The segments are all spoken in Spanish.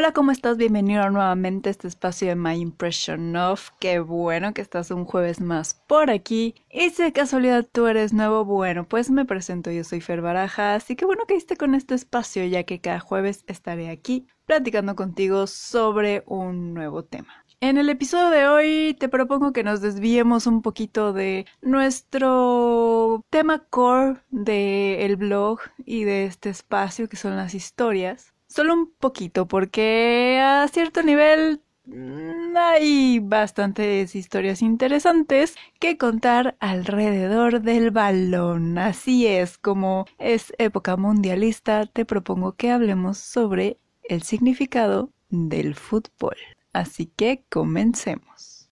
Hola, ¿cómo estás? Bienvenido nuevamente a este espacio de My Impression of. Qué bueno que estás un jueves más por aquí. Y si de casualidad tú eres nuevo, bueno, pues me presento, yo soy Fer Baraja, así que bueno que esté con este espacio, ya que cada jueves estaré aquí platicando contigo sobre un nuevo tema. En el episodio de hoy te propongo que nos desviemos un poquito de nuestro tema core del blog y de este espacio que son las historias Solo un poquito, porque a cierto nivel mm, hay bastantes historias interesantes que contar alrededor del balón. Así es, como es época mundialista, te propongo que hablemos sobre el significado del fútbol. Así que comencemos.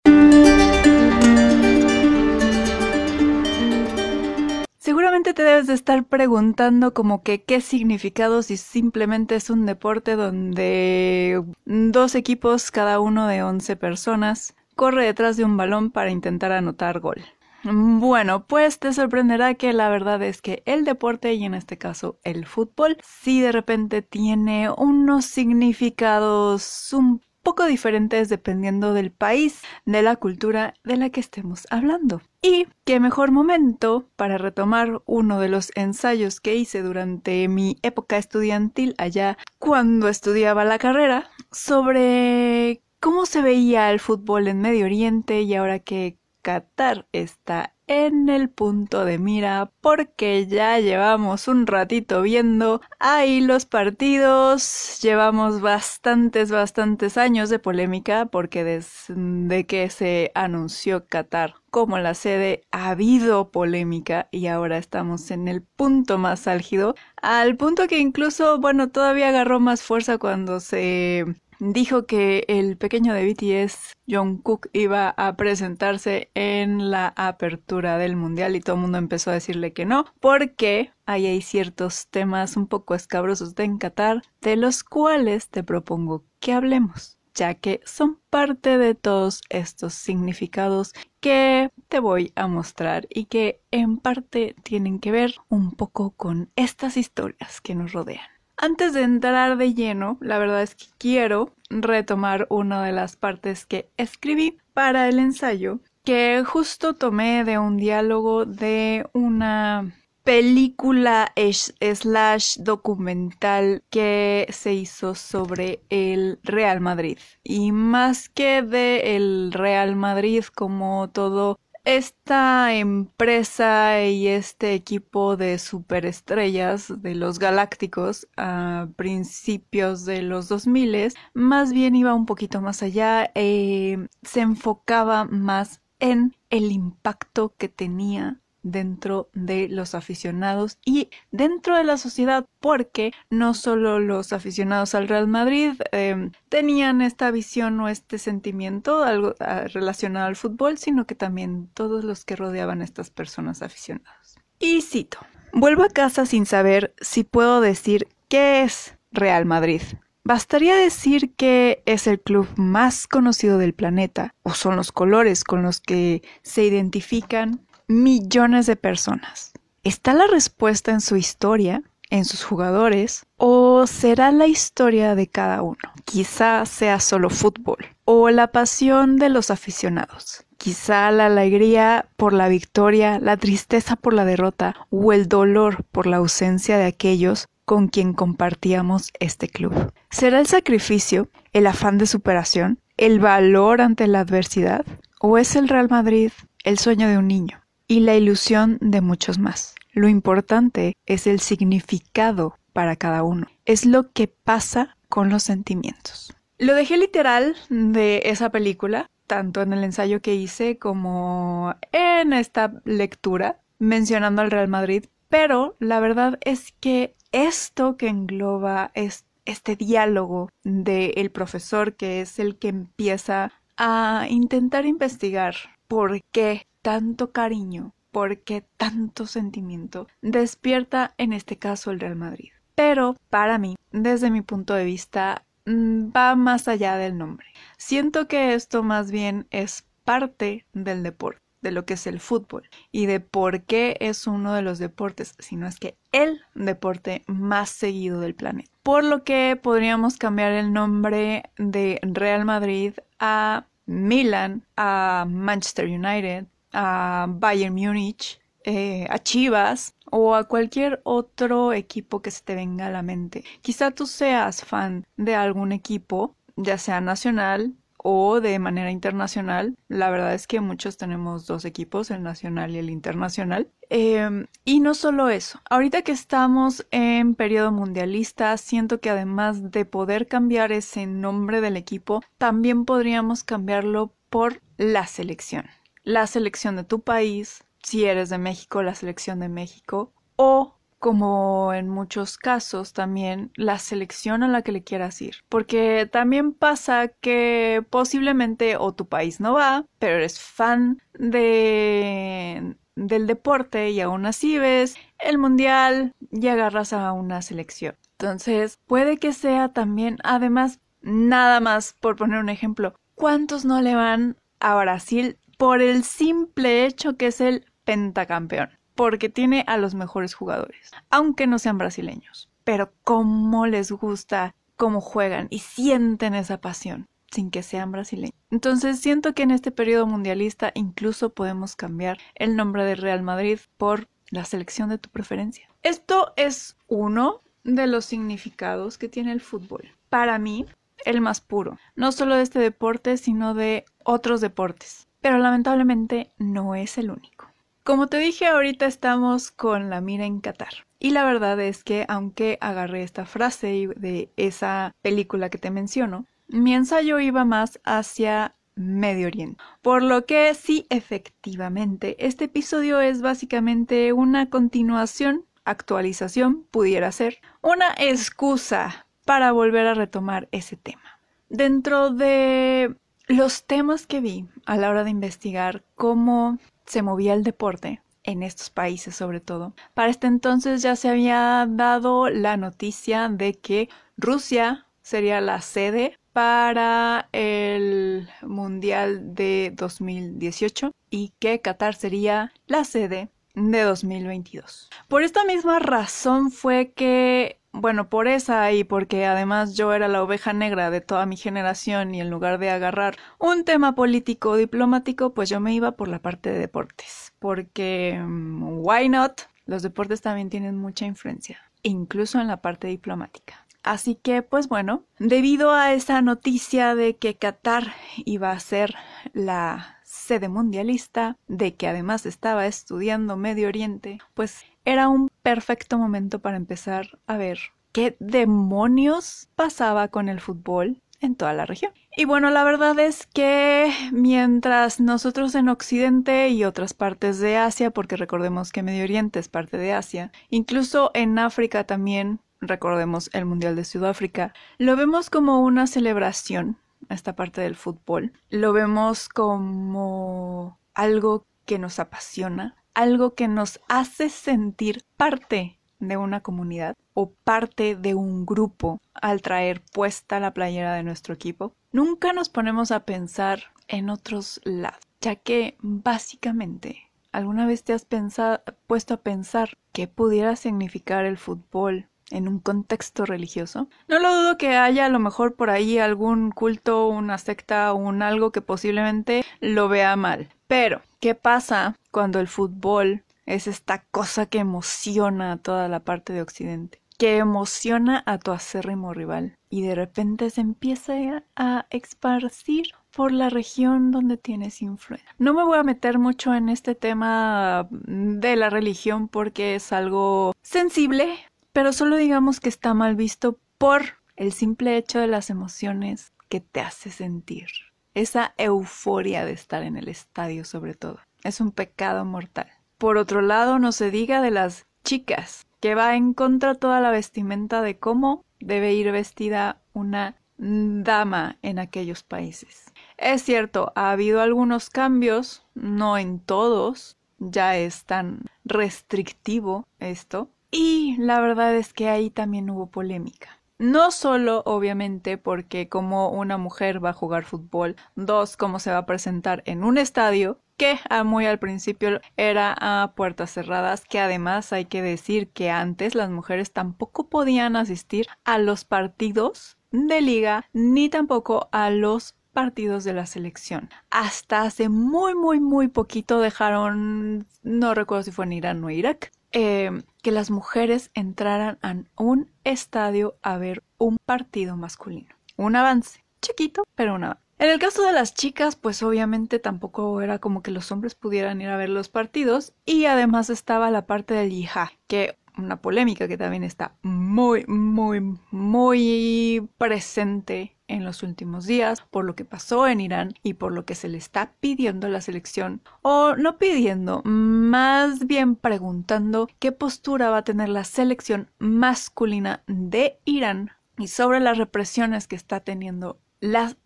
Seguramente te debes de estar preguntando como que qué significado si simplemente es un deporte donde dos equipos, cada uno de 11 personas, corre detrás de un balón para intentar anotar gol. Bueno, pues te sorprenderá que la verdad es que el deporte, y en este caso el fútbol, sí de repente tiene unos significados un poco diferentes dependiendo del país, de la cultura de la que estemos hablando. Y qué mejor momento para retomar uno de los ensayos que hice durante mi época estudiantil allá cuando estudiaba la carrera sobre cómo se veía el fútbol en Medio Oriente y ahora que Qatar está en el punto de mira porque ya llevamos un ratito viendo. Ahí los partidos, llevamos bastantes, bastantes años de polémica porque desde que se anunció Qatar como la sede ha habido polémica y ahora estamos en el punto más álgido, al punto que incluso, bueno, todavía agarró más fuerza cuando se dijo que el pequeño de BTS, Jungkook, iba a presentarse en la apertura del mundial y todo el mundo empezó a decirle que no, porque ahí hay ciertos temas un poco escabrosos de Qatar, de los cuales te propongo que hablemos ya que son parte de todos estos significados que te voy a mostrar y que en parte tienen que ver un poco con estas historias que nos rodean. Antes de entrar de lleno, la verdad es que quiero retomar una de las partes que escribí para el ensayo, que justo tomé de un diálogo de una película slash documental que se hizo sobre el Real Madrid. Y más que de el Real Madrid como todo esta empresa y este equipo de superestrellas de los galácticos a principios de los 2000 más bien iba un poquito más allá, eh, se enfocaba más en el impacto que tenía dentro de los aficionados y dentro de la sociedad porque no solo los aficionados al Real Madrid em, tenían esta visión o este sentimiento algo ah, relacionado al fútbol sino que también todos los que rodeaban a estas personas aficionadas. Y cito vuelvo a casa sin saber si puedo decir qué es Real Madrid. Bastaría decir que es el club más conocido del planeta, o son los colores con los que se identifican millones de personas. ¿Está la respuesta en su historia, en sus jugadores, o será la historia de cada uno? Quizá sea solo fútbol, o la pasión de los aficionados. Quizá la alegría por la victoria, la tristeza por la derrota o el dolor por la ausencia de aquellos con quien compartíamos este club. ¿Será el sacrificio, el afán de superación, el valor ante la adversidad? ¿O es el Real Madrid el sueño de un niño? Y la ilusión de muchos más. Lo importante es el significado para cada uno. Es lo que pasa con los sentimientos. Lo dejé literal de esa película, tanto en el ensayo que hice como en esta lectura, mencionando al Real Madrid, pero la verdad es que esto que engloba este diálogo del profesor, que es el que empieza a intentar investigar por qué tanto cariño, porque tanto sentimiento despierta en este caso el Real Madrid. Pero para mí, desde mi punto de vista, mm, va más allá del nombre. Siento que esto más bien es parte del deporte. de lo que es el fútbol y de por qué es uno de los deportes, sino es que el deporte más seguido del planeta. Por lo que podríamos cambiar el nombre de Real Madrid a Milan, a Manchester United, a Bayern Múnich, eh, a Chivas o a cualquier otro equipo que se te venga a la mente. Quizá tú seas fan de algún equipo, ya sea nacional, o de manera internacional. La verdad es que muchos tenemos dos equipos, el nacional y el internacional. Em, y no solo eso, ahorita que estamos en periodo mundialista, siento que además de poder cambiar ese nombre del equipo, también podríamos cambiarlo por la selección. La selección de tu país, si eres de México, la selección de México, o como en muchos casos también la selección a la que le quieras ir. Porque también pasa que posiblemente o tu país no va, pero eres fan de del deporte y aún así ves el mundial y agarras a una selección. Entonces, puede que sea también, además, nada más por poner un ejemplo, ¿cuántos no le van a Brasil por el simple hecho que es el pentacampeón? porque tiene a los mejores jugadores, aunque no sean brasileños. Pero cómo les gusta cómo juegan y sienten esa pasión sin que sean brasileños. Entonces siento que en este periodo mundialista incluso podemos cambiar el nombre de Real Madrid por la selección de tu preferencia. Esto es uno de los significados que tiene el fútbol. Para mí, el más puro, no solo de este deporte, sino de otros deportes. Pero lamentablemente no es el único. Como te dije, ahorita estamos con la mira en Qatar. Y la verdad es que aunque agarré esta frase de esa película que te menciono, mi ensayo iba más hacia Medio Oriente. Por lo que sí, efectivamente, este episodio es básicamente una continuación, actualización, pudiera ser, una excusa para volver a retomar ese tema. Dentro de los temas que vi a la hora de investigar cómo se movía el deporte, en estos países sobre todo. Para este entonces ya se había dado la noticia de que Rusia sería la sede para el Mundial de 2018 y que Qatar sería la sede de 2022. Por esta misma razón fue que bueno, por esa y porque además yo era la oveja negra de toda mi generación y en lugar de agarrar un tema político o diplomático, pues yo me iba por la parte de deportes. Porque, mm, why not? Los deportes también tienen mucha influencia, incluso en la parte diplomática. Así que, pues bueno, debido a esa noticia de que Qatar iba a ser la sede mundialista, de que además estaba estudiando Medio Oriente, pues era un perfecto momento para empezar a ver qué demonios pasaba con el fútbol en toda la región. Y bueno, la verdad es que mientras nosotros en Occidente y otras partes de Asia, porque recordemos que Medio Oriente es parte de Asia, incluso en África también, recordemos el Mundial de Sudáfrica, lo vemos como una celebración, esta parte del fútbol, lo vemos como algo que nos apasiona, algo que nos hace sentir parte de una comunidad o parte de un grupo al traer puesta la playera de nuestro equipo, nunca nos ponemos a pensar en otros lados, ya que básicamente alguna vez te has pensado, puesto a pensar qué pudiera significar el fútbol en un contexto religioso. No lo dudo que haya a lo mejor por ahí algún culto, una secta o un algo que posiblemente lo vea mal. Pero, ¿qué pasa cuando el fútbol es esta cosa que emociona a toda la parte de Occidente? Que emociona a tu acérrimo rival y de repente se empieza a esparcir por la región donde tienes influencia. No me voy a meter mucho en este tema de la religión porque es algo sensible, pero solo digamos que está mal visto por el simple hecho de las emociones que te hace sentir. Esa euforia de estar en el estadio sobre todo. Es un pecado mortal. Por otro lado, no se diga de las chicas, que va en contra toda la vestimenta de cómo debe ir vestida una dama en aquellos países. Es cierto, ha habido algunos cambios, no en todos, ya es tan restrictivo esto, y la verdad es que ahí también hubo polémica. No solo, obviamente, porque como una mujer va a jugar fútbol, dos, cómo se va a presentar en un estadio, que muy al principio era a puertas cerradas, que además hay que decir que antes las mujeres tampoco podían asistir a los partidos de liga ni tampoco a los partidos de la selección. Hasta hace muy, muy, muy poquito dejaron, no recuerdo si fue en Irán o Irak, eh, que las mujeres entraran a un estadio a ver un partido masculino. Un avance, chiquito, pero un avance. En el caso de las chicas, pues obviamente tampoco era como que los hombres pudieran ir a ver los partidos y además estaba la parte del yihad, que una polémica que también está muy, muy, muy presente en los últimos días por lo que pasó en Irán y por lo que se le está pidiendo a la selección, o no pidiendo, más bien preguntando qué postura va a tener la selección masculina de Irán y sobre las represiones que está teniendo la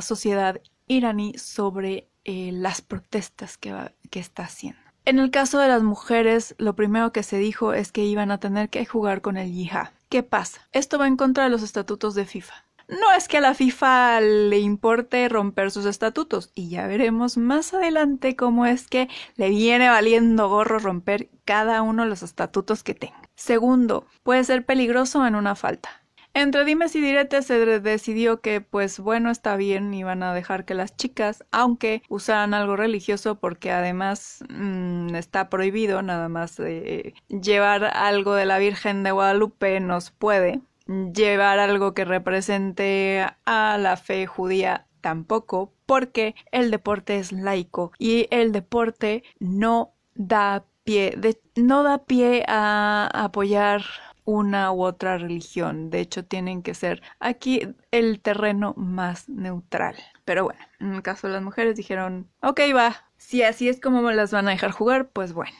sociedad iraní sobre eh, las protestas que, que está haciendo. En el caso de las mujeres, lo primero que se dijo es que iban a tener que jugar con el yihad. ¿Qué pasa? Esto va en contra de los estatutos de FIFA. No es que a la FIFA le importe romper sus estatutos, y ya veremos más adelante cómo es que le viene valiendo gorro romper cada uno de los estatutos que tenga. Segundo, puede ser peligroso en una falta. Entre dimes y diretes se decidió que, pues bueno, está bien, iban a dejar que las chicas, aunque usaran algo religioso, porque además mm, está prohibido, nada más eh, llevar algo de la Virgen de Guadalupe nos puede, llevar algo que represente a la fe judía tampoco, porque el deporte es laico y el deporte no da pie, no da pie a apoyar una u otra religión. De hecho, tienen que ser aquí el terreno más neutral. Pero bueno, en el caso de las mujeres dijeron, ok, va, si así es como las van a dejar jugar, pues bueno.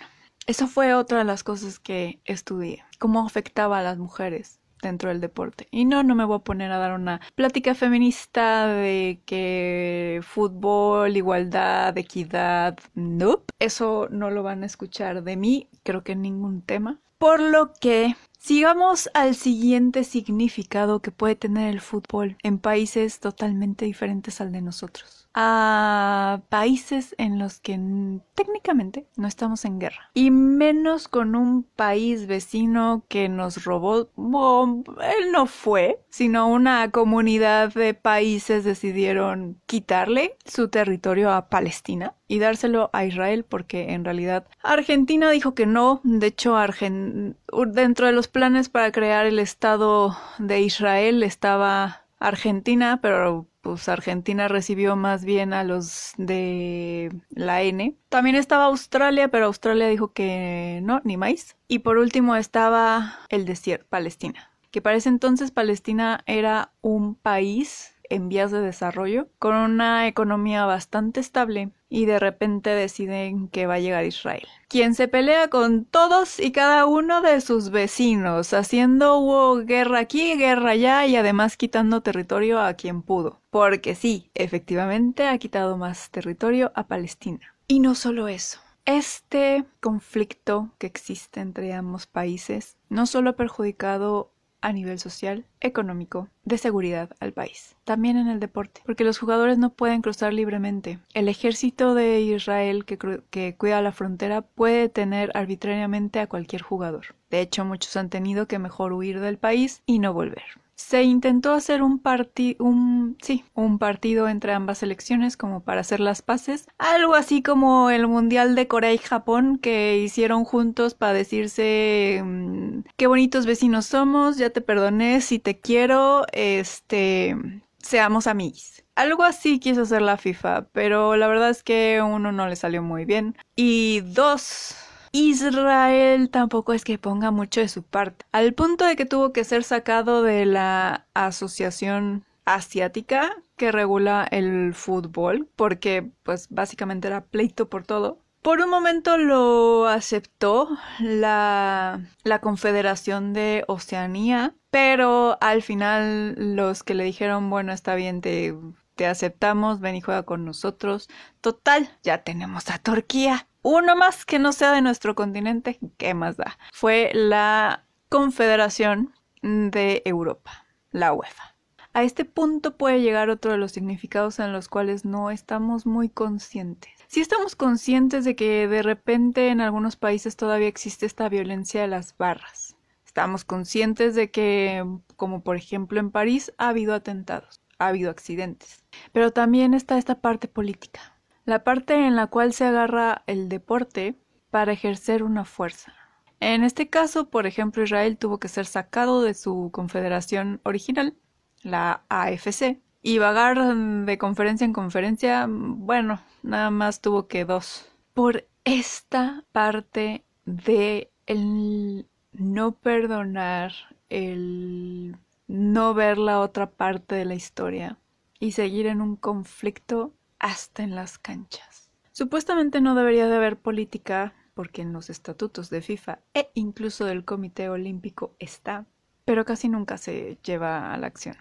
Eso fue otra de las cosas que estudié, cómo afectaba a las mujeres dentro del deporte. Y no, no me voy a poner a dar una plática feminista de que fútbol, igualdad, equidad, nope. Eso no lo van a escuchar de mí, creo que en ningún tema. Por lo que Sigamos al siguiente significado que puede tener el fútbol en países totalmente diferentes al de nosotros a países en los que técnicamente no estamos en guerra. Y menos con un país vecino que nos robó, él no fue, sino una comunidad de países decidieron quitarle su territorio a Palestina y dárselo a Israel porque en realidad Argentina dijo que no. De hecho, dentro de los planes para crear el Estado de Israel estaba Argentina, pero pues Argentina recibió más bien a los de la N. También estaba Australia, pero Australia dijo que no, ni más. Y por último estaba el desierto, Palestina. Que para ese entonces Palestina era un país en vías de desarrollo, con una economía bastante estable, y de repente deciden que va a llegar Israel, quien se pelea con todos y cada uno de sus vecinos, haciendo guerra aquí, guerra allá y además quitando territorio a quien pudo. Porque sí, efectivamente ha quitado más territorio a Palestina. Y no solo eso. Este conflicto que existe entre ambos países no solo ha perjudicado a nivel social, económico, de seguridad al país. También en el deporte, porque los jugadores no pueden cruzar libremente. El ejército de Israel que, que cuida la frontera puede detener arbitrariamente a cualquier jugador. De hecho, muchos han tenido que mejor huir del país y no volver se intentó hacer un partido, un, sí, un partido entre ambas selecciones como para hacer las paces, algo así como el Mundial de Corea y Japón que hicieron juntos para decirse mm, qué bonitos vecinos somos, ya te perdoné, si te quiero, este, seamos amigos. Algo así quiso hacer la FIFA, pero la verdad es que uno no le salió muy bien y dos Israel tampoco es que ponga mucho de su parte, al punto de que tuvo que ser sacado de la asociación asiática que regula el fútbol, porque pues básicamente era pleito por todo. Por un momento lo aceptó la, la Confederación de Oceanía, pero al final los que le dijeron, bueno, está bien, te, te aceptamos, ven y juega con nosotros. Total, ya tenemos a Turquía uno más que no sea de nuestro continente, ¿qué más da? Fue la Confederación de Europa, la UEFA. A este punto puede llegar otro de los significados en los cuales no estamos muy conscientes. Sí estamos conscientes de que de repente en algunos países todavía existe esta violencia de las barras. Estamos conscientes de que, como por ejemplo en París, ha habido atentados, ha habido accidentes. Pero también está esta parte política, la parte en la cual se agarra el deporte para ejercer una fuerza. En este caso, por ejemplo, Israel tuvo que ser sacado de su confederación original, la AFC, y vagar de conferencia en conferencia, bueno, nada más tuvo que dos. Por esta parte de el no perdonar, el no ver la otra parte de la historia y seguir en un conflicto hasta en las canchas. Supuestamente no debería de haber política porque en los estatutos de FIFA e incluso del Comité Olímpico está, pero casi nunca se lleva a la acción.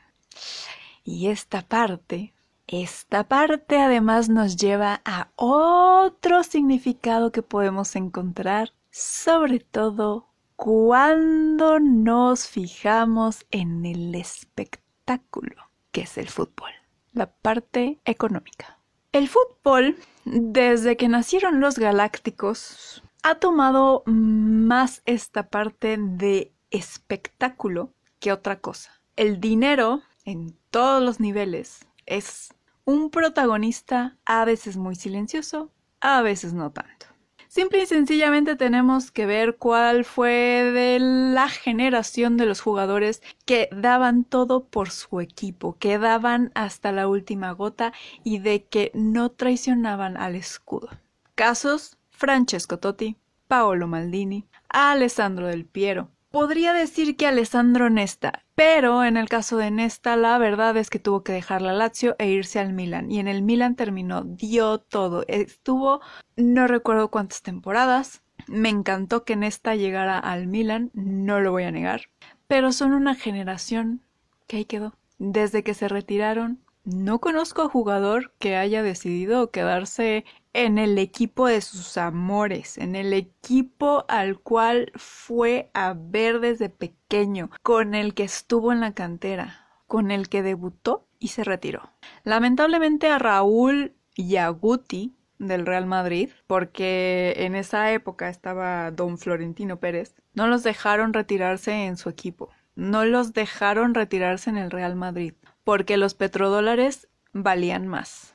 Y esta parte, esta parte además nos lleva a otro significado que podemos encontrar, sobre todo cuando nos fijamos en el espectáculo que es el fútbol, la parte económica. El fútbol, desde que nacieron los galácticos, ha tomado más esta parte de espectáculo que otra cosa. El dinero en todos los niveles es un protagonista a veces muy silencioso, a veces no tanto. Simple y sencillamente tenemos que ver cuál fue de la generación de los jugadores que daban todo por su equipo, que daban hasta la última gota y de que no traicionaban al escudo. Casos Francesco Totti, Paolo Maldini, Alessandro Del Piero, Podría decir que Alessandro Nesta, pero en el caso de Nesta la verdad es que tuvo que dejar la Lazio e irse al Milan y en el Milan terminó, dio todo, estuvo no recuerdo cuántas temporadas, me encantó que Nesta llegara al Milan, no lo voy a negar, pero son una generación que ahí quedó. Desde que se retiraron, no conozco a jugador que haya decidido quedarse en el equipo de sus amores, en el equipo al cual fue a ver desde pequeño, con el que estuvo en la cantera, con el que debutó y se retiró. Lamentablemente a Raúl Yaguti del Real Madrid, porque en esa época estaba don Florentino Pérez, no los dejaron retirarse en su equipo, no los dejaron retirarse en el Real Madrid, porque los petrodólares valían más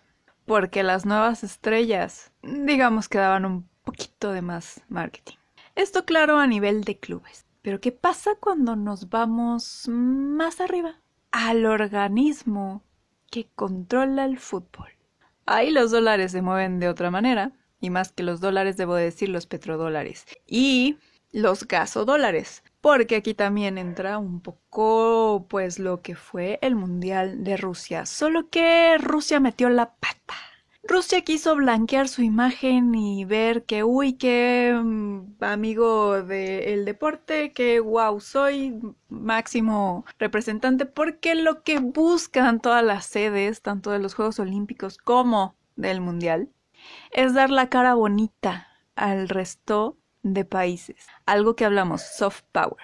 porque las nuevas estrellas, digamos que daban un poquito de más marketing. Esto claro a nivel de clubes. Pero ¿qué pasa cuando nos vamos más arriba? Al organismo que controla el fútbol. Ahí los dólares se mueven de otra manera, y más que los dólares debo decir los petrodólares. Y los gasodólares, porque aquí también entra un poco pues lo que fue el Mundial de Rusia, solo que Rusia metió la pata. Rusia quiso blanquear su imagen y ver que, uy, qué mm, amigo del deporte, que wow, soy máximo representante, porque lo que buscan todas las sedes, tanto de los Juegos Olímpicos como del Mundial, es dar la cara bonita al resto de países. Algo que hablamos, soft power.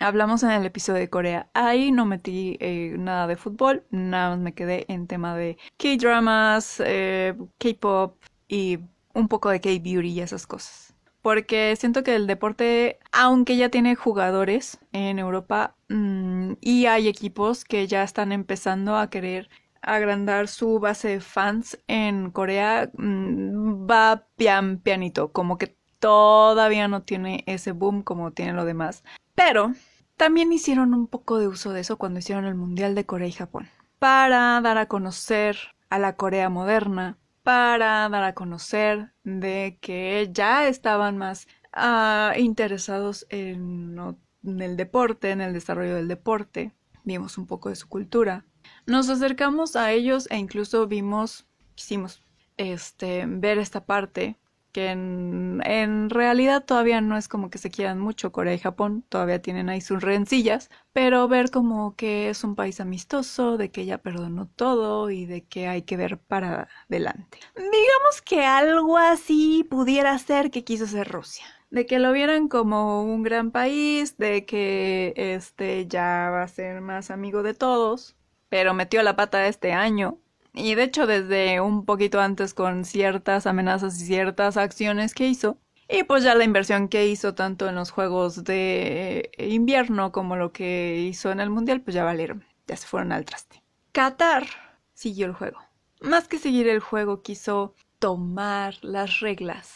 Hablamos en el episodio de Corea. Ahí no metí eh, nada de fútbol, nada más me quedé en tema de K-dramas, eh, K-pop y un poco de K-beauty y esas cosas. Porque siento que el deporte, aunque ya tiene jugadores en Europa mm, y hay equipos que ya están empezando a querer agrandar su base de fans en Corea, mm, va pian pianito, como que todavía no tiene ese boom como tiene lo demás. Pero también hicieron un poco de uso de eso cuando hicieron el Mundial de Corea y Japón. Para dar a conocer a la Corea moderna, para dar a conocer de que ya estaban más ah, interesados en, en el deporte, en el desarrollo del deporte. Vimos un poco de su cultura. Nos acercamos a ellos e incluso vimos, quisimos este, ver esta parte que en, realidad todavía no es como que se quieran mucho Corea y Japón, todavía tienen ahí sus rencillas, pero ver como que es un país amistoso, de que ya perdonó todo y de que hay que ver para adelante. Digamos que algo así pudiera ser que quiso ser Rusia. De que lo vieran como un gran país, de que este ya va a ser más amigo de todos, pero metió la pata este año y de hecho desde un poquito antes con ciertas amenazas y ciertas acciones que hizo. Y pues ya la inversión que hizo tanto en los juegos de invierno como lo que hizo en el mundial, pues ya valieron, ya se fueron al traste. Qatar siguió el juego. Más que seguir el juego, quiso tomar las reglas,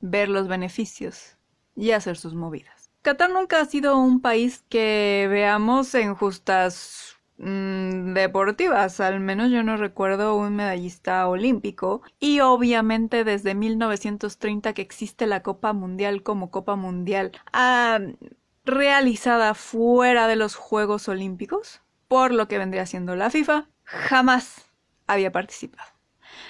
ver los beneficios y hacer sus movidas. Qatar nunca ha sido un país que veamos en justas deportivas, al menos yo no recuerdo un medallista olímpico y obviamente desde 1930 que existe la Copa Mundial como Copa Mundial realizada fuera de los Juegos Olímpicos, por lo que vendría siendo la FIFA, jamás había participado.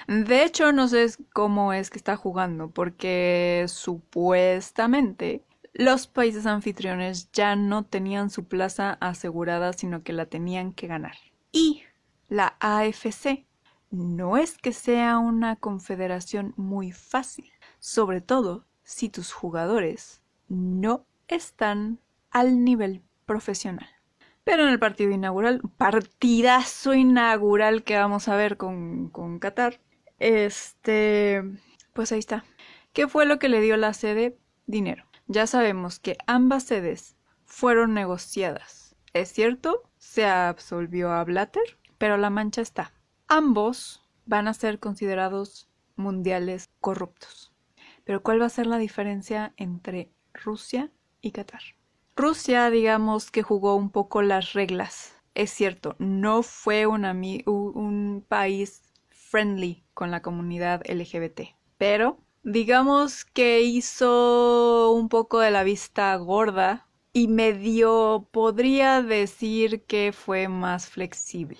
De hecho, no sé cómo es que está jugando, porque supuestamente los países anfitriones ya no tenían su plaza asegurada, sino que la tenían que ganar. Y la AFC no es que sea una confederación muy fácil, sobre todo si tus jugadores no están al nivel profesional. Pero en el partido inaugural, partidazo inaugural que vamos a ver con, con Qatar, este, pues ahí está. ¿Qué fue lo que le dio la sede? Dinero. Ya sabemos que ambas sedes fueron negociadas. Es cierto, se absolvió a Blatter, pero la mancha está. Ambos van a ser considerados mundiales corruptos. Pero ¿cuál va a ser la diferencia entre Rusia y Qatar? Rusia, digamos que jugó un poco las reglas. Es cierto, no fue un, un país friendly con la comunidad LGBT, pero digamos que hizo un poco de la vista gorda y medio podría decir que fue más flexible.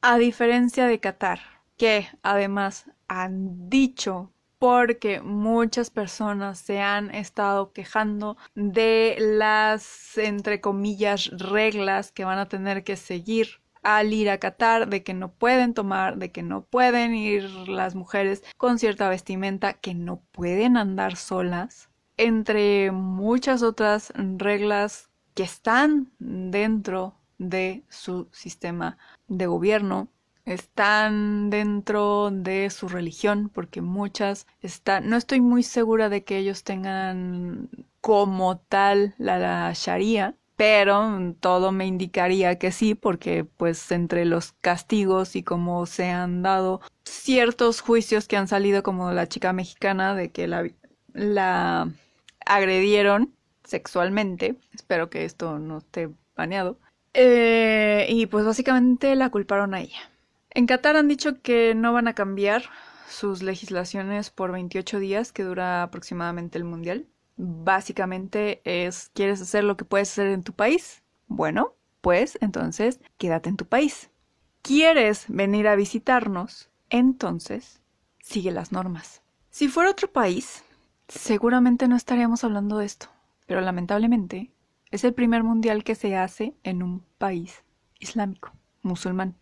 A diferencia de Qatar, que además han dicho porque muchas personas se han estado quejando de las, entre comillas, reglas que van a tener que seguir al ir a Qatar, de que no pueden tomar, de que no pueden ir las mujeres con cierta vestimenta, que no pueden andar solas, entre muchas otras reglas que están dentro de su sistema de gobierno están dentro de su religión, porque muchas están, no estoy muy segura de que ellos tengan como tal la, Sharia, pero todo me indicaría que sí, porque pues entre los castigos y como se han dado ciertos juicios que han salido como la chica mexicana de que la, la agredieron sexualmente, espero que esto no esté baneado, eh, y pues básicamente la culparon a ella. En Qatar han dicho que no van a cambiar sus legislaciones por 28 días, que dura aproximadamente el Mundial. Básicamente es, ¿quieres hacer lo que puedes hacer en tu país? Bueno, pues entonces quédate en tu país. ¿Quieres venir a visitarnos? Entonces sigue las normas. Si fuera otro país, seguramente no estaríamos hablando de esto, pero lamentablemente es el primer mundial que se hace en un país islámico, musulmán.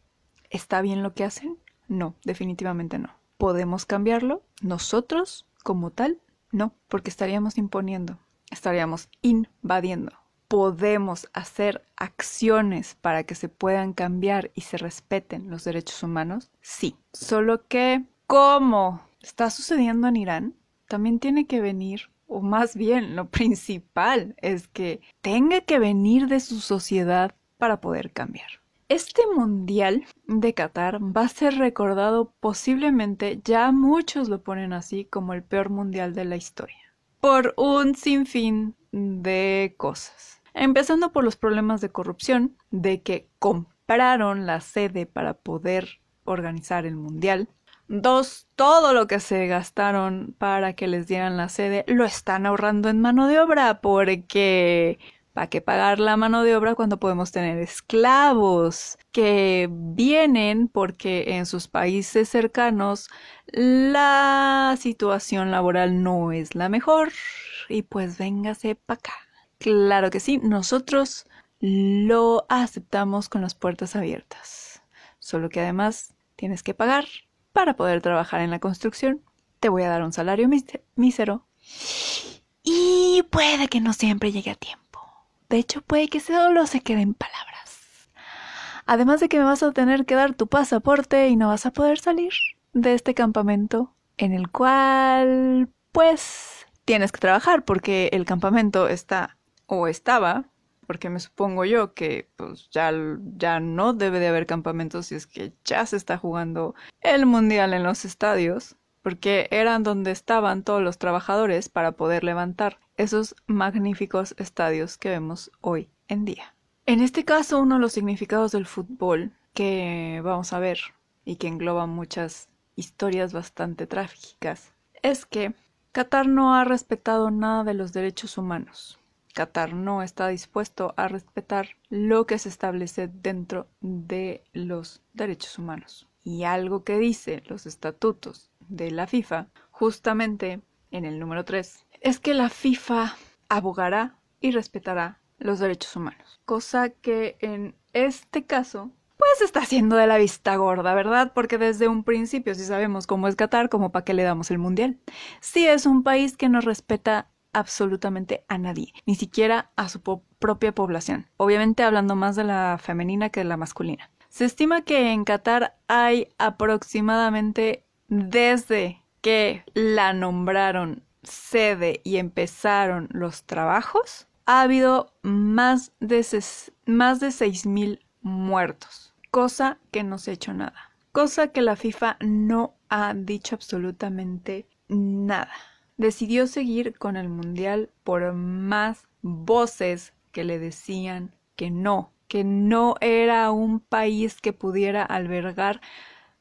¿Está bien lo que hacen? No, definitivamente no. ¿Podemos cambiarlo? Nosotros, como tal, no, porque estaríamos imponiendo, estaríamos invadiendo. ¿Podemos hacer acciones para que se puedan cambiar y se respeten los derechos humanos? Sí, solo que, como está sucediendo en Irán, también tiene que venir o más bien lo principal es que tenga que venir de su sociedad para poder cambiar. Este Mundial de Qatar va a ser recordado posiblemente, ya muchos lo ponen así, como el peor Mundial de la historia, por un sinfín de cosas. Empezando por los problemas de corrupción, de que compraron la sede para poder organizar el Mundial. Dos, todo lo que se gastaron para que les dieran la sede lo están ahorrando en mano de obra porque ¿Para qué pagar la mano de obra cuando podemos tener esclavos que vienen porque en sus países cercanos la situación laboral no es la mejor? Y pues véngase para acá. Claro que sí, nosotros lo aceptamos con las puertas abiertas. Solo que además tienes que pagar para poder trabajar en la construcción. Te voy a dar un salario mísero. Y puede que no siempre llegue a tiempo. De hecho, puede que solo se queden palabras. Además de que me vas a tener que dar tu pasaporte y no vas a poder salir de este campamento en el cual, pues, tienes que trabajar porque el campamento está o estaba, porque me supongo yo que pues ya, ya no debe de haber campamentos si es que ya se está jugando el mundial en los estadios, porque eran donde estaban todos los trabajadores para poder levantar esos magníficos estadios que vemos hoy en día. En este caso, uno de los significados del fútbol que vamos a ver y que engloba muchas historias bastante trágicas es que Qatar no ha respetado nada de los derechos humanos. Qatar no está dispuesto a respetar lo que se establece dentro de los derechos humanos. Y algo que dice los estatutos de la FIFA, justamente en el número 3, es que la FIFA abogará y respetará los derechos humanos. Cosa que en este caso, pues está haciendo de la vista gorda, ¿verdad? Porque desde un principio, si sabemos cómo es Qatar, como para qué le damos el mundial. Si es un país que no respeta absolutamente a nadie, ni siquiera a su propia población. Obviamente hablando más de la femenina que de la masculina. Se estima que en Qatar hay aproximadamente desde que la nombraron sede y empezaron los trabajos, ha habido más de, más de 6.000 muertos, cosa que no se ha hecho nada, cosa que la FIFA no ha dicho absolutamente nada. Decidió seguir con el Mundial por más voces que le decían que no, que no era un país que pudiera albergar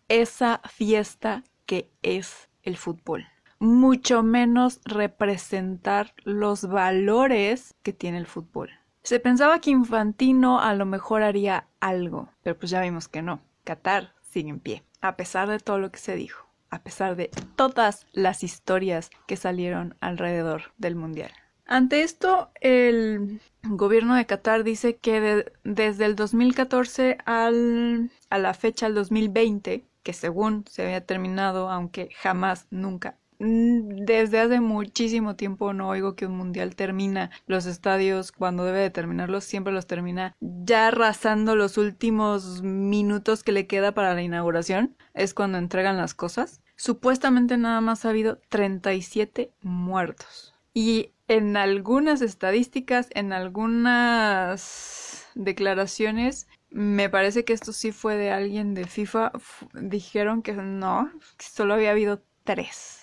esa fiesta que es el fútbol mucho menos representar los valores que tiene el fútbol. Se pensaba que Infantino a lo mejor haría algo, pero pues ya vimos que no. Qatar sigue en pie, a pesar de todo lo que se dijo, a pesar de todas las historias que salieron alrededor del Mundial. Ante esto, el gobierno de Qatar dice que desde el 2014 al, a la fecha, el 2020, que según se había terminado, aunque jamás, nunca desde hace muchísimo tiempo no oigo que un mundial termina los estadios cuando debe de terminarlos, siempre los termina ya arrasando los últimos minutos que le queda para la inauguración, es cuando entregan las cosas. Supuestamente nada más ha habido 37 muertos. Y en algunas estadísticas, en algunas declaraciones, me parece que esto sí fue de alguien de FIFA, dijeron que no, solo había habido tres.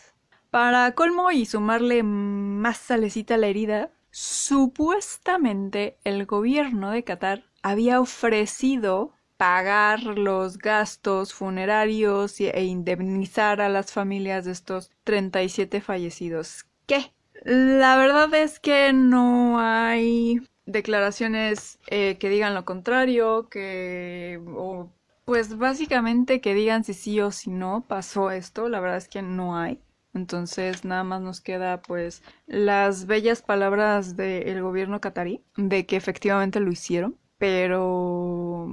Para colmo y sumarle más salecita a la herida, supuestamente el gobierno de Qatar había ofrecido pagar los gastos funerarios e indemnizar a las familias de estos 37 fallecidos. ¿Qué? La verdad es que no hay declaraciones eh, que digan lo contrario, que... pues básicamente que digan si sí o si no pasó esto, la verdad es que no hay. Entonces nada más nos queda pues las bellas palabras del gobierno catarí de que efectivamente lo hicieron, pero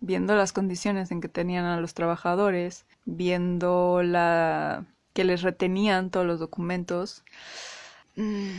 viendo las condiciones en que tenían a los trabajadores, viendo la que les retenían todos los documentos, mm,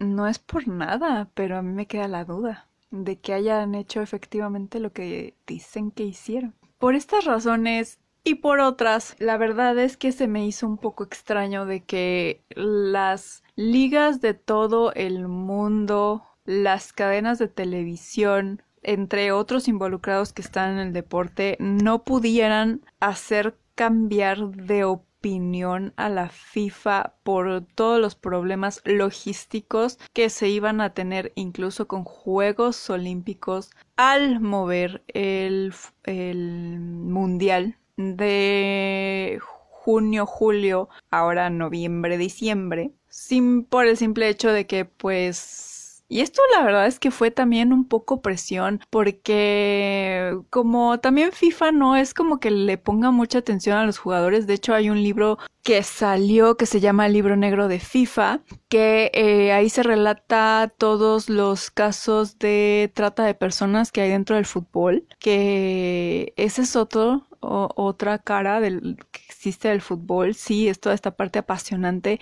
no es por nada, pero a mí me queda la duda de que hayan hecho efectivamente lo que dicen que hicieron. Por estas razones y por otras, la verdad es que se me hizo un poco extraño de que las ligas de todo el mundo, las cadenas de televisión, entre otros involucrados que están en el deporte, no pudieran hacer cambiar de opinión a la FIFA por todos los problemas logísticos que se iban a tener incluso con Juegos Olímpicos al mover el, el Mundial de junio, julio, ahora noviembre, diciembre, sin por el simple hecho de que pues y esto la verdad es que fue también un poco presión porque como también FIFA no es como que le ponga mucha atención a los jugadores, de hecho hay un libro que salió que se llama el libro negro de FIFA, que eh, ahí se relata todos los casos de trata de personas que hay dentro del fútbol, que ese es otro otra cara del que existe del fútbol, sí, es toda esta parte apasionante,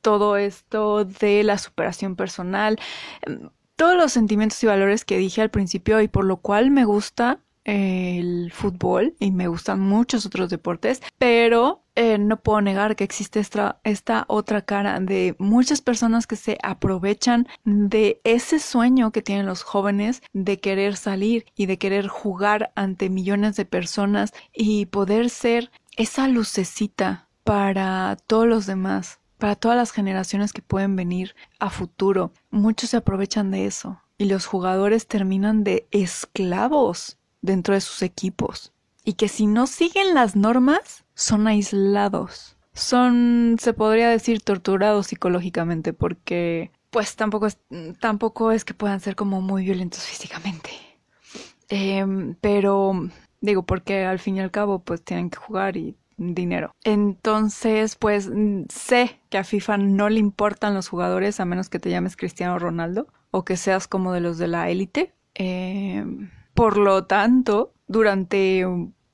todo esto de la superación personal, em, todos los sentimientos y valores que dije al principio y por lo cual me gusta el fútbol y me gustan muchos otros deportes, pero eh, no puedo negar que existe esta, esta otra cara de muchas personas que se aprovechan de ese sueño que tienen los jóvenes de querer salir y de querer jugar ante millones de personas y poder ser esa lucecita para todos los demás, para todas las generaciones que pueden venir a futuro. Muchos se aprovechan de eso y los jugadores terminan de esclavos dentro de sus equipos y que si no siguen las normas son aislados. Son, se podría decir, torturados psicológicamente porque pues tampoco es, tampoco es que puedan ser como muy violentos físicamente. Em, pero digo, porque al fin y al cabo pues tienen que jugar y dinero. Entonces, pues sé que a FIFA no le importan los jugadores a menos que te llames Cristiano Ronaldo o que seas como de los de la élite. Em, por lo tanto, durante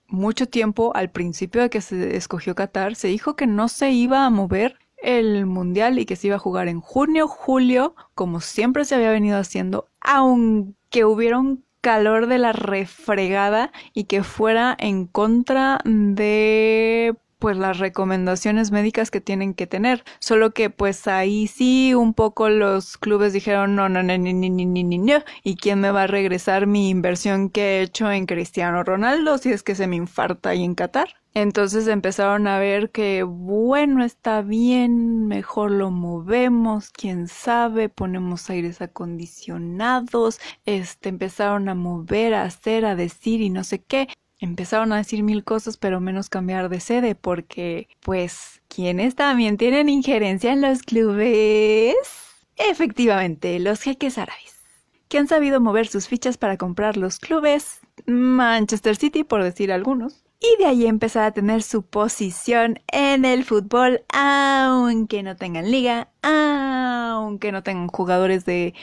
mucho tiempo, al principio de que se escogió Qatar, se dijo que no se iba a mover el mundial y que se iba a jugar en junio, julio, como siempre se había venido haciendo, aunque hubiera un calor de la refregada y que fuera en contra de pues las recomendaciones médicas que tienen que tener. Solo que pues ahí sí un poco los clubes dijeron no, no, no, ni, ni, ni, ni, no. ¿Y quién me va a regresar mi inversión que he hecho en Cristiano Ronaldo si es que se me infarta ahí en Qatar? Entonces empezaron a ver que, bueno, está bien, mejor lo movemos, quién sabe, ponemos aires acondicionados, este, empezaron a mover, a hacer, a decir y no sé qué empezaron a decir mil cosas, pero menos cambiar de sede, porque, pues, quienes también tienen injerencia en los clubes? Efectivamente, los jeques árabes, que han sabido mover sus fichas para comprar los clubes, Manchester City, por decir algunos, y de ahí empezar a tener su posición en el fútbol, aunque no tengan liga, no tengan jugadores de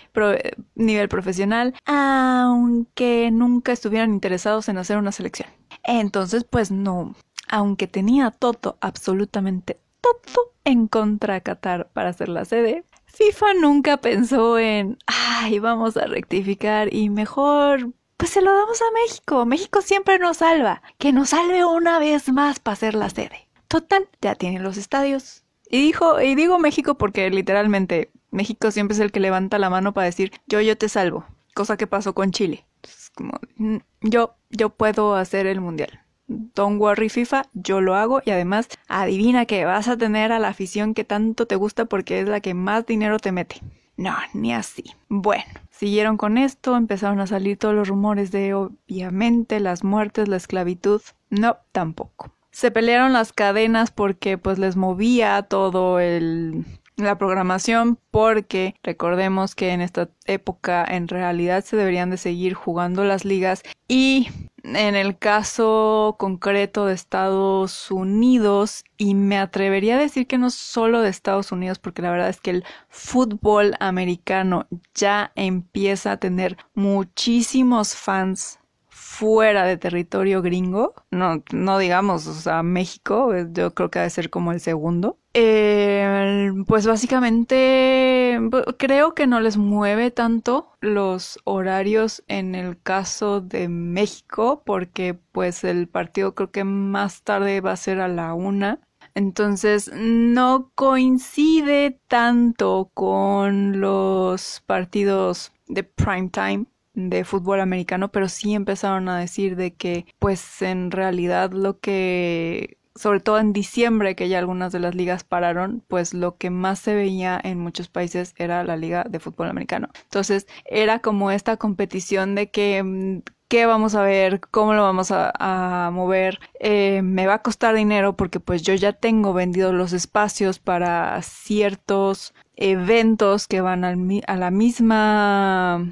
nivel profesional, aunque nunca estuvieran interesados en hacer una selección. Entonces, pues no, aunque tenía todo, absolutamente todo en contra de Qatar para hacer la sede, FIFA nunca pensó en, ay, vamos a rectificar y mejor pues se lo damos a México. México siempre nos salva. Que nos salve una vez más para ser la sede. Total, ya tienen los estadios. Y dijo, y digo México porque literalmente México siempre es el que levanta la mano para decir, yo, yo te salvo. Cosa que pasó con Chile. como, mm, yo, yo puedo hacer el mundial. Don't worry FIFA, yo lo hago y además adivina que vas a tener a la afición que tanto te gusta porque es la que más dinero te mete. No, ni así. Bueno, siguieron con esto, empezaron a salir todos los rumores de obviamente las muertes, la esclavitud. No, tampoco. Se pelearon las cadenas porque pues les movía todo el la programación porque recordemos que en esta época en realidad se deberían de seguir jugando las ligas. Y en el caso concreto de Estados Unidos y me atrevería a decir que no solo de Estados Unidos porque la verdad es que el fútbol americano ya empieza a tener muchísimos fans fuera de territorio gringo, no, no digamos, o sea, México, eh, yo creo que debe ser como el segundo. Eh, pues básicamente creo que no les mueve tanto los horarios en el caso de México, porque pues el partido creo que más tarde va a ser a la una. Entonces no coincide tanto con los partidos de prime time de fútbol americano, pero sí empezaron a decir de que pues en realidad lo que sobre todo en diciembre que ya algunas de las ligas pararon, pues lo que más se veía en muchos países era la liga de fútbol americano. Entonces era como esta competición de que mm, qué vamos a ver, cómo lo vamos a, mover, eh, me va a costar dinero porque pues yo ya tengo vendidos los espacios para ciertos eventos que van a la misma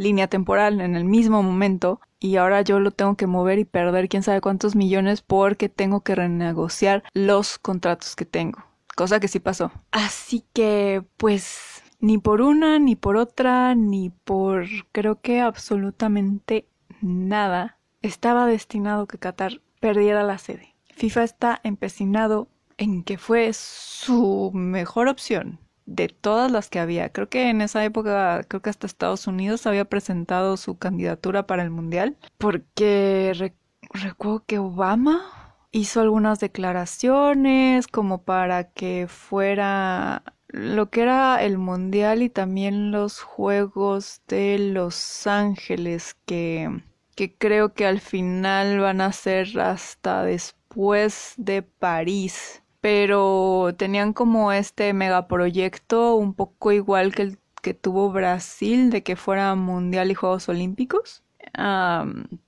línea temporal en el mismo momento y ahora yo lo tengo que mover y perder quién sabe cuántos millones porque tengo que renegociar los contratos que tengo. Cosa que sí pasó. Así que pues ni por una, ni por otra, ni por creo que absolutamente nada estaba destinado que Qatar perdiera la sede. FIFA está empecinado en que fue su mejor opción de todas las que había. Creo que en esa época, creo que hasta Estados Unidos había presentado su candidatura para el Mundial, porque recuerdo que Obama hizo algunas declaraciones como para que fuera lo que era el Mundial y también los Juegos de Los Ángeles que, que creo que al final van a ser hasta después de París pero tenían como este megaproyecto un poco igual que el que tuvo Brasil de que fuera mundial y Juegos Olímpicos.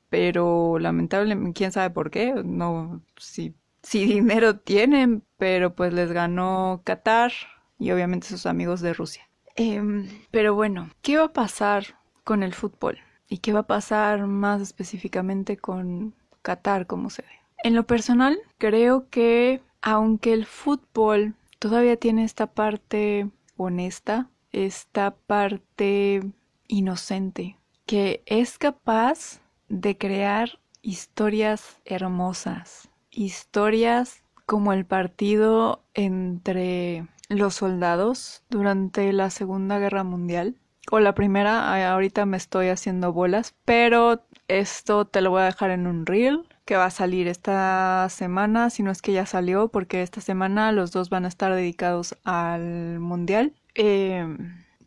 pero lamentablemente, quién sabe por qué, no, si, si dinero tienen, pero pues les ganó Qatar y obviamente sus amigos de Rusia. Em, pero bueno, ¿qué va a pasar con el fútbol? ¿Y qué va a pasar más específicamente con Qatar como sede? En lo personal, creo que aunque el fútbol todavía tiene esta parte honesta, esta parte inocente, que es capaz de crear historias hermosas, historias como el partido entre los soldados durante la Segunda Guerra Mundial o la primera, ahorita me estoy haciendo bolas, pero esto te lo voy a dejar en un reel que va a salir esta semana, si no es que ya salió, porque esta semana los dos van a estar dedicados al mundial. Em,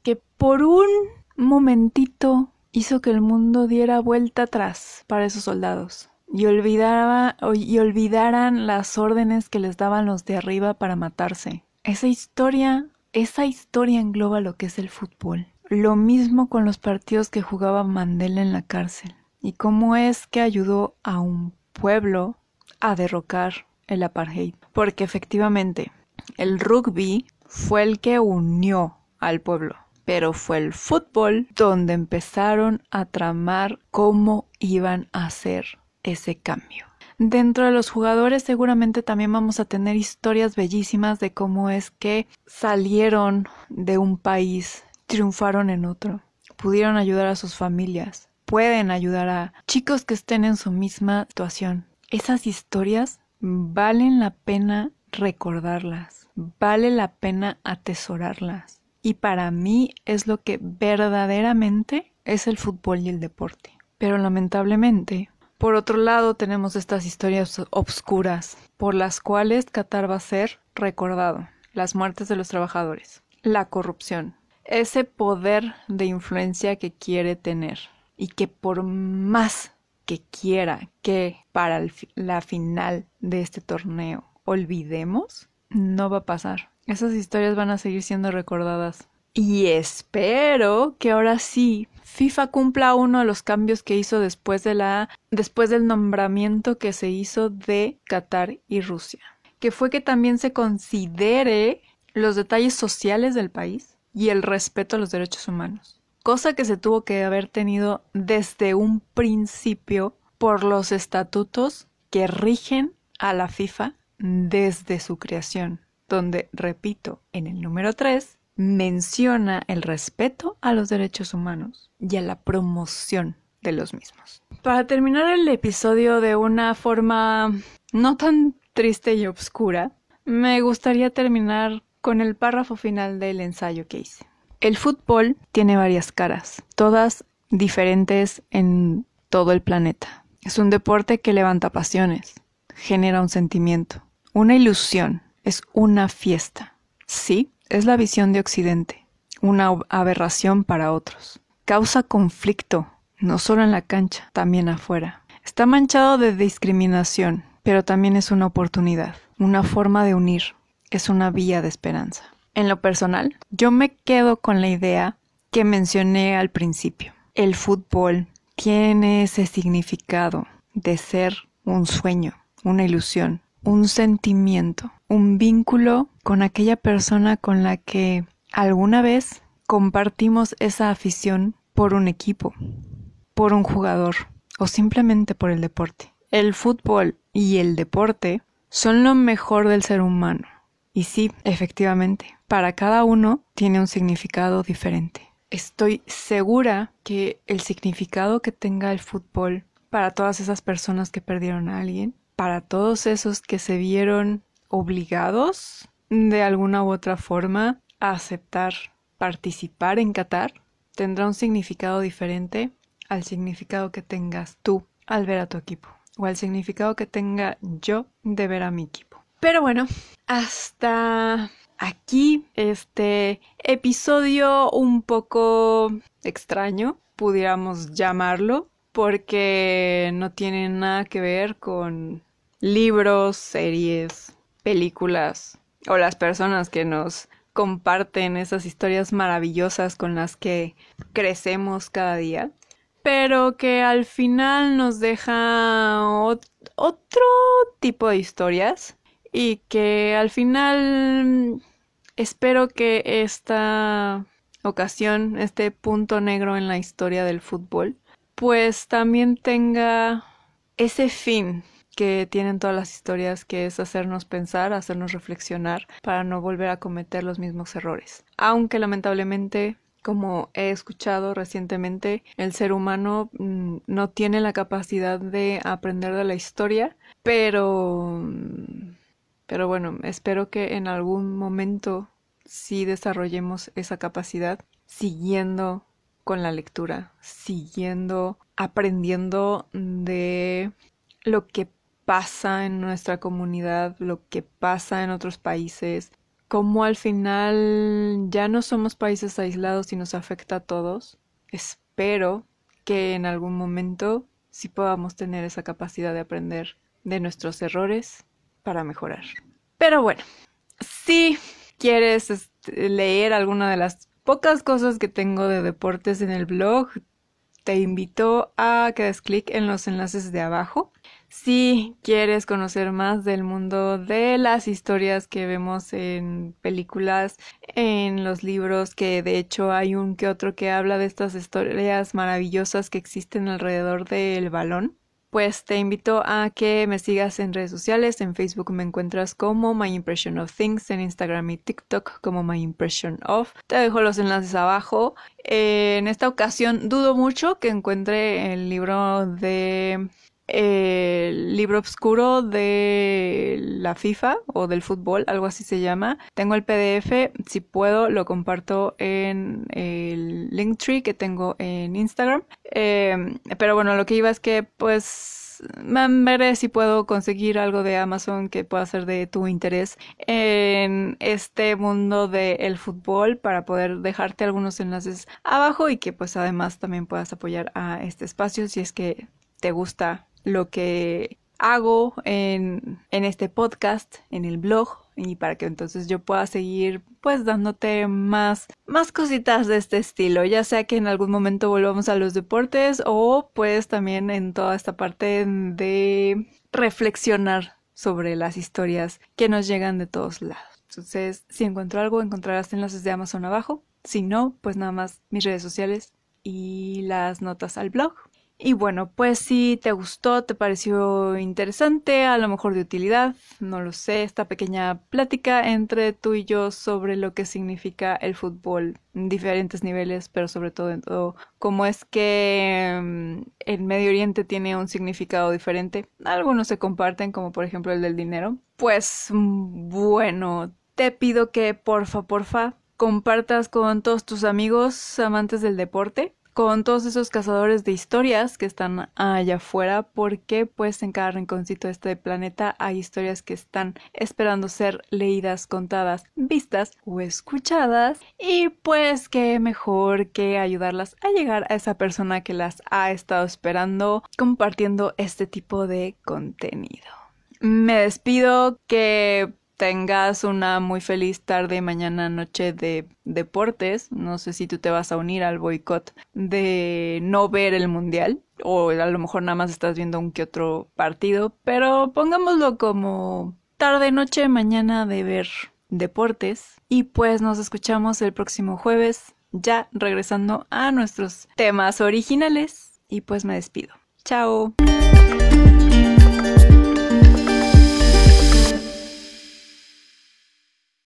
que por un momentito hizo que el mundo diera vuelta atrás para esos soldados y, olvidaba, y olvidaran las órdenes que les daban los de arriba para matarse. Esa historia, esa historia engloba lo que es el fútbol. Lo mismo con los partidos que jugaba Mandela en la cárcel y cómo es que ayudó a un pueblo a derrocar el apartheid. Porque efectivamente, el rugby fue el que unió al pueblo, pero fue el fútbol donde empezaron a tramar cómo iban a hacer ese cambio. Dentro de los jugadores seguramente también vamos a tener historias bellísimas de cómo es que salieron de un país, triunfaron en otro, pudieron ayudar a sus familias, pueden ayudar a chicos que estén en su misma situación. Esas historias valen la pena recordarlas, vale la pena atesorarlas. Y para mí es lo que verdaderamente es el fútbol y el deporte. Pero lamentablemente, por otro lado, tenemos estas historias obscuras por las cuales Qatar va a ser recordado. Las muertes de los trabajadores, la corrupción, ese poder de influencia que quiere tener y que por más que quiera que para la final de este torneo olvidemos, no va a pasar. Esas historias van a seguir siendo recordadas. Y espero que ahora sí FIFA cumpla uno de los cambios que hizo después de la después del nombramiento que se hizo de Qatar y Rusia, que fue que también se considere los detalles sociales del país y el respeto a los derechos humanos cosa que se tuvo que haber tenido desde un principio por los estatutos que rigen a la FIFA desde su creación, donde, repito, en el número 3 menciona el respeto a los derechos humanos y a la promoción de los mismos. Para terminar el episodio de una forma no tan triste y oscura, me gustaría terminar con el párrafo final del ensayo que hice. El fútbol tiene varias caras, todas diferentes en todo el planeta. Es un deporte que levanta pasiones, genera un sentimiento, una ilusión, es una fiesta. Sí, es la visión de Occidente, una aberración para otros. Causa conflicto, no solo en la cancha, también afuera. Está manchado de discriminación, pero también es una oportunidad, una forma de unir, es una vía de esperanza. En lo personal, yo me quedo con la idea que mencioné al principio. El fútbol tiene ese significado de ser un sueño, una ilusión, un sentimiento, un vínculo con aquella persona con la que alguna vez compartimos esa afición por un equipo, por un jugador o simplemente por el deporte. El fútbol y el deporte son lo mejor del ser humano. Y sí, efectivamente, para cada uno tiene un significado diferente. Estoy segura que el significado que tenga el fútbol para todas esas personas que perdieron a alguien, para todos esos que se vieron obligados de alguna u otra forma aceptar participar en Qatar tendrá un significado diferente al significado que tengas tú al ver a tu equipo o al significado que tenga yo de ver a mi equipo. Pero bueno, hasta aquí este episodio un poco extraño, pudiéramos llamarlo, porque no tiene nada que ver con libros, series, películas o las personas que nos comparten esas historias maravillosas con las que crecemos cada día, pero que al final nos deja otro tipo de historias y que al final espero que esta ocasión, este punto negro en la historia del fútbol, pues también tenga ese fin que tienen todas las historias, que es hacernos pensar, hacernos reflexionar para no volver a cometer los mismos errores. Aunque lamentablemente como he escuchado recientemente, el ser humano mm, no tiene la capacidad de aprender de la historia, pero pero bueno, espero que en algún momento sí desarrollemos esa capacidad siguiendo con la lectura, siguiendo aprendiendo de lo que pasa en nuestra comunidad, lo que pasa en otros países, cómo al final ya no somos países aislados y nos afecta a todos. Espero que en algún momento sí podamos tener esa capacidad de aprender de nuestros errores para mejorar. Pero bueno, si quieres este, leer alguna de las pocas cosas que tengo de deportes en el blog, te invito a que des clic en los enlaces de abajo. Si quieres conocer más del mundo de las historias que vemos en películas, en los libros, que de hecho hay un que otro que habla de estas historias maravillosas que existen alrededor del balón, pues te invito a que me sigas en redes sociales. En Facebook me encuentras como My Impression of Things, en Instagram y TikTok como My Impression of. Te dejo los enlaces abajo. en esta ocasión dudo mucho que encuentre el libro de el libro oscuro de la FIFA o del fútbol, algo así se llama. Tengo el PDF, si puedo lo comparto en el Linktree que tengo en Instagram. Em, pero bueno, lo que iba es que pues veré si puedo conseguir algo de Amazon que pueda ser de tu interés en este mundo del fútbol para poder dejarte algunos enlaces abajo y que pues además también puedas apoyar a este espacio si es que te gusta lo que hago en, en este podcast, en el blog, y para que entonces yo pueda seguir pues dándote más más cositas de este estilo, ya sea que en algún momento volvamos a los deportes o pues también en toda esta parte de reflexionar sobre las historias que nos llegan de todos lados. Entonces, si encuentro algo, encontrarás enlaces de Amazon abajo. Si no, pues nada más mis redes sociales y las notas al blog. Y bueno, pues si te gustó, te pareció interesante, a lo mejor de utilidad, no lo sé, esta pequeña plática entre tú y yo sobre lo que significa el fútbol en diferentes niveles, pero sobre todo en todo cómo es que mm, el Medio Oriente tiene un significado diferente. Algunos se comparten, como por ejemplo el del dinero. Pues mm, bueno, te pido que porfa, porfa, compartas con todos tus amigos amantes del deporte con todos esos cazadores de historias que están allá afuera, porque pues en cada rinconcito de este planeta hay historias que están esperando ser leídas, contadas, vistas o escuchadas, y pues qué mejor que ayudarlas a llegar a esa persona que las ha estado esperando compartiendo este tipo de contenido. Me despido que tengas una muy feliz tarde, mañana, noche de deportes. No sé si tú te vas a unir al boicot de no ver el mundial o a lo mejor nada más estás viendo un que otro partido, pero pongámoslo como tarde, noche, mañana de ver deportes. Y pues nos escuchamos el próximo jueves, ya regresando a nuestros temas originales. Y pues me despido. Chao.